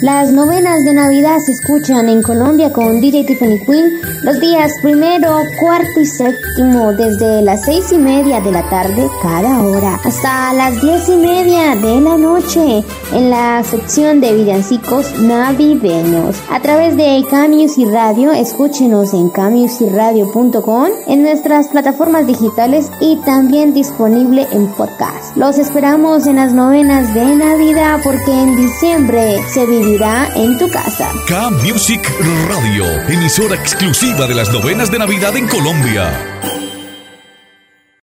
Las novenas de Navidad se escuchan en Colombia con DJ Tiffany Queen los días primero, cuarto y séptimo desde las seis y media de la tarde cada hora hasta las diez y media de la noche en la sección de villancicos navideños. A través de y Radio, escúchenos en camusiradio.com, en nuestras plataformas digitales y también disponible en podcast. Los esperamos en las novenas de Navidad porque en diciembre se vive en tu casa. K Music Radio, emisora exclusiva de las novenas de Navidad en Colombia.